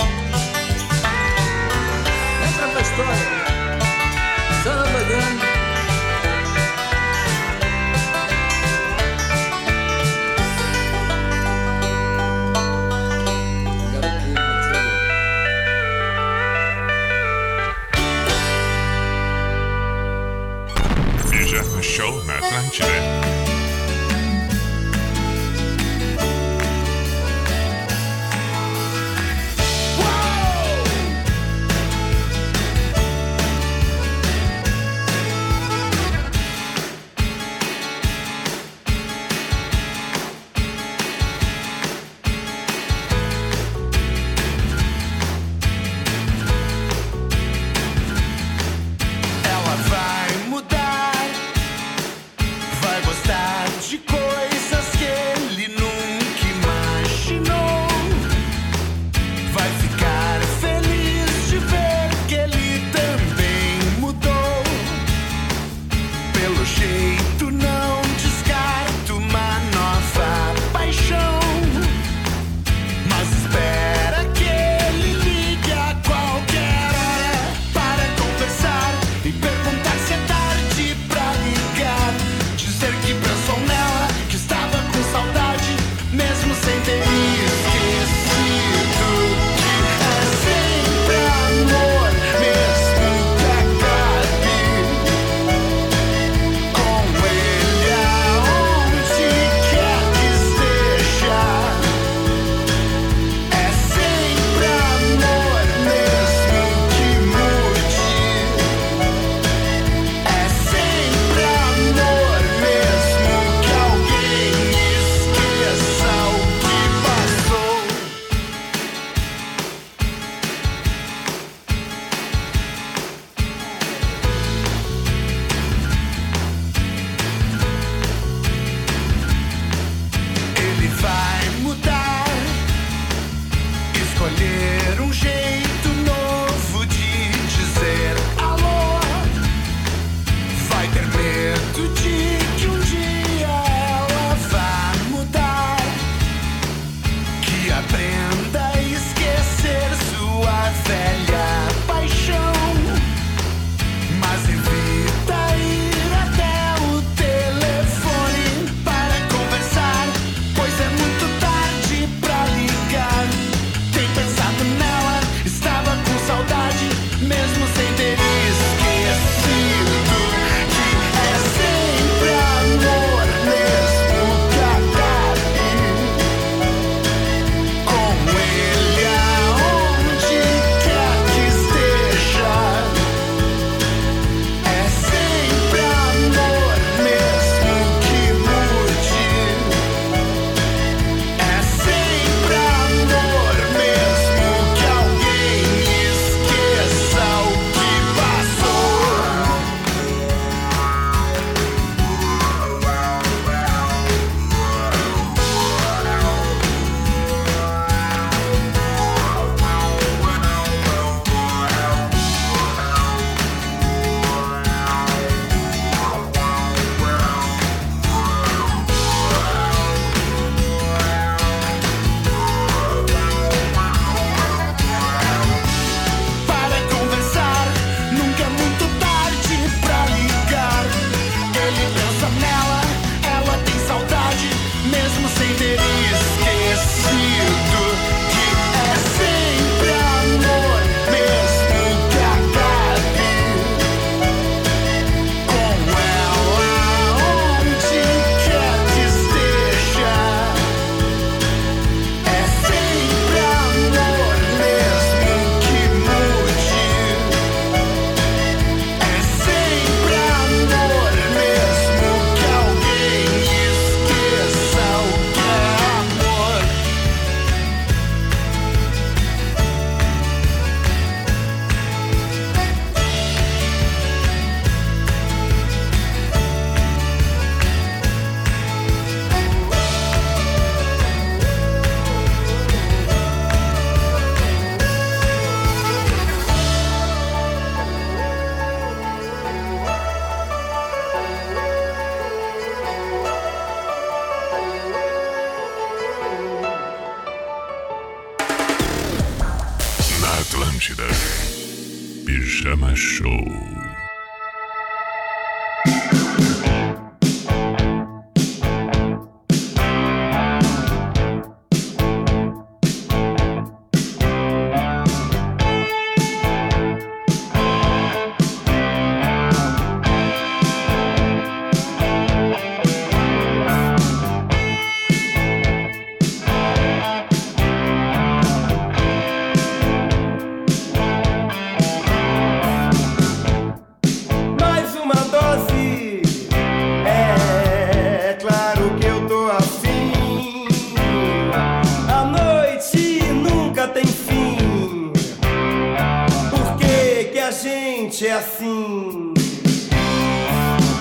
Gente é assim?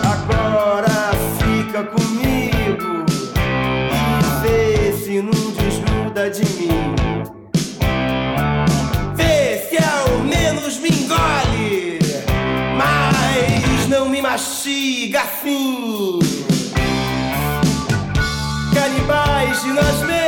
Agora fica comigo e vê se não desgruda de mim. Vê se ao menos me engole, mas não me mastiga assim. Canibais de nós mesmos,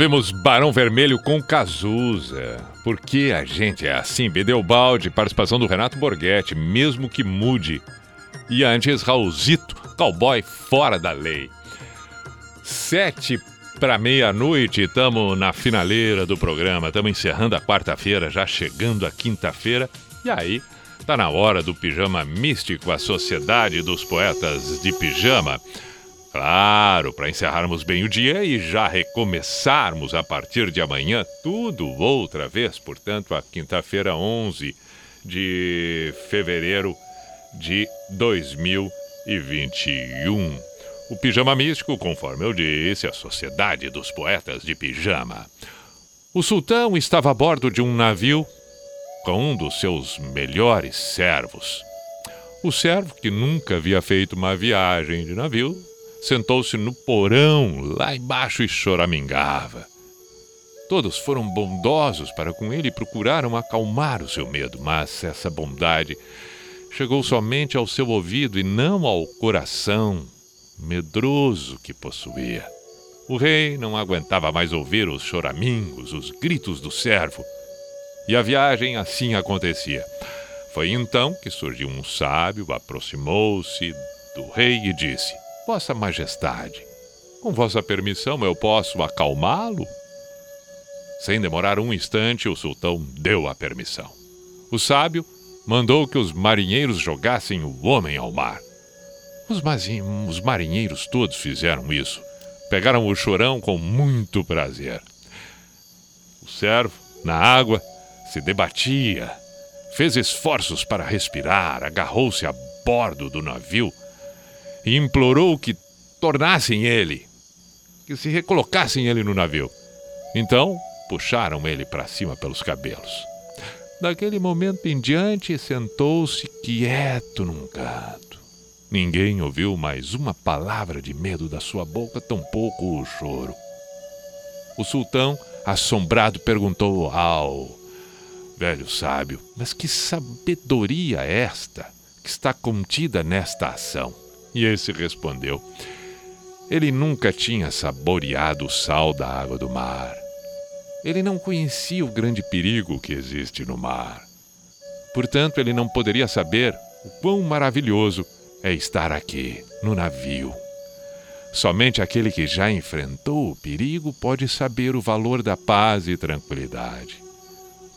Ouvimos Barão Vermelho com Cazuza. Porque a gente é assim, Bedeu Balde, participação do Renato Borghetti, mesmo que mude. E antes, Raulzito, cowboy fora da lei. Sete para meia-noite, estamos na finaleira do programa, estamos encerrando a quarta-feira, já chegando a quinta-feira. E aí, Tá na hora do pijama místico, a Sociedade dos Poetas de Pijama. Claro, para encerrarmos bem o dia e já recomeçarmos a partir de amanhã tudo outra vez, portanto, a quinta-feira 11 de fevereiro de 2021. O Pijama Místico, conforme eu disse, a Sociedade dos Poetas de Pijama. O sultão estava a bordo de um navio com um dos seus melhores servos. O servo, que nunca havia feito uma viagem de navio, sentou-se no porão lá embaixo e choramingava. Todos foram bondosos para com ele e procuraram acalmar o seu medo, mas essa bondade chegou somente ao seu ouvido e não ao coração medroso que possuía. O rei não aguentava mais ouvir os choramingos, os gritos do servo. E a viagem assim acontecia. Foi então que surgiu um sábio, aproximou-se do rei e disse: Vossa Majestade, com vossa permissão eu posso acalmá-lo? Sem demorar um instante, o sultão deu a permissão. O sábio mandou que os marinheiros jogassem o homem ao mar. Os, os marinheiros todos fizeram isso. Pegaram o chorão com muito prazer. O servo, na água, se debatia, fez esforços para respirar, agarrou-se a bordo do navio e implorou que tornassem ele, que se recolocassem ele no navio. Então, puxaram ele para cima pelos cabelos. Daquele momento em diante, sentou-se quieto num canto. Ninguém ouviu mais uma palavra de medo da sua boca, tampouco o choro. O sultão, assombrado, perguntou ao velho sábio: Mas que sabedoria é esta que está contida nesta ação? E esse respondeu: Ele nunca tinha saboreado o sal da água do mar. Ele não conhecia o grande perigo que existe no mar. Portanto, ele não poderia saber o quão maravilhoso é estar aqui, no navio. Somente aquele que já enfrentou o perigo pode saber o valor da paz e tranquilidade.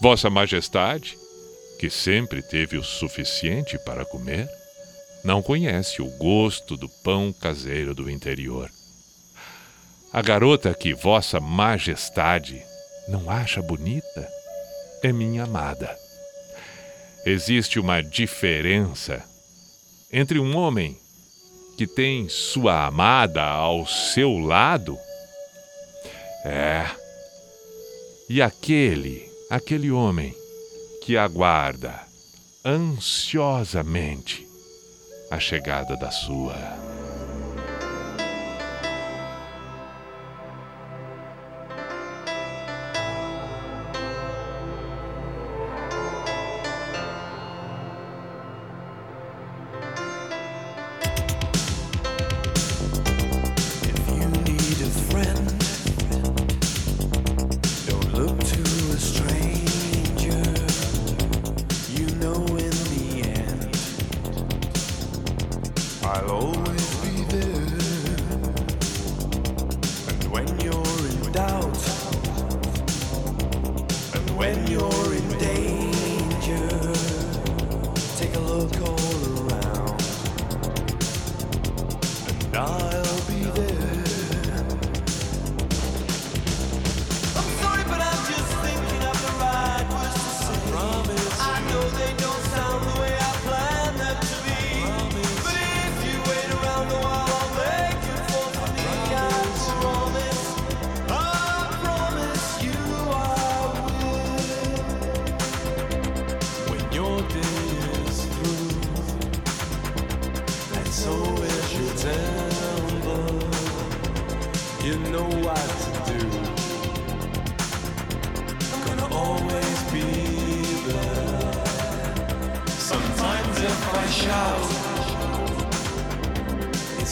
Vossa Majestade, que sempre teve o suficiente para comer, não conhece o gosto do pão caseiro do interior. A garota que Vossa Majestade não acha bonita é minha amada. Existe uma diferença entre um homem que tem sua amada ao seu lado é e aquele, aquele homem que aguarda ansiosamente a chegada da sua.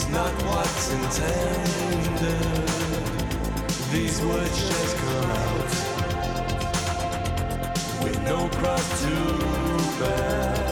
It's not what's intended. These words just come out with no cross to bear.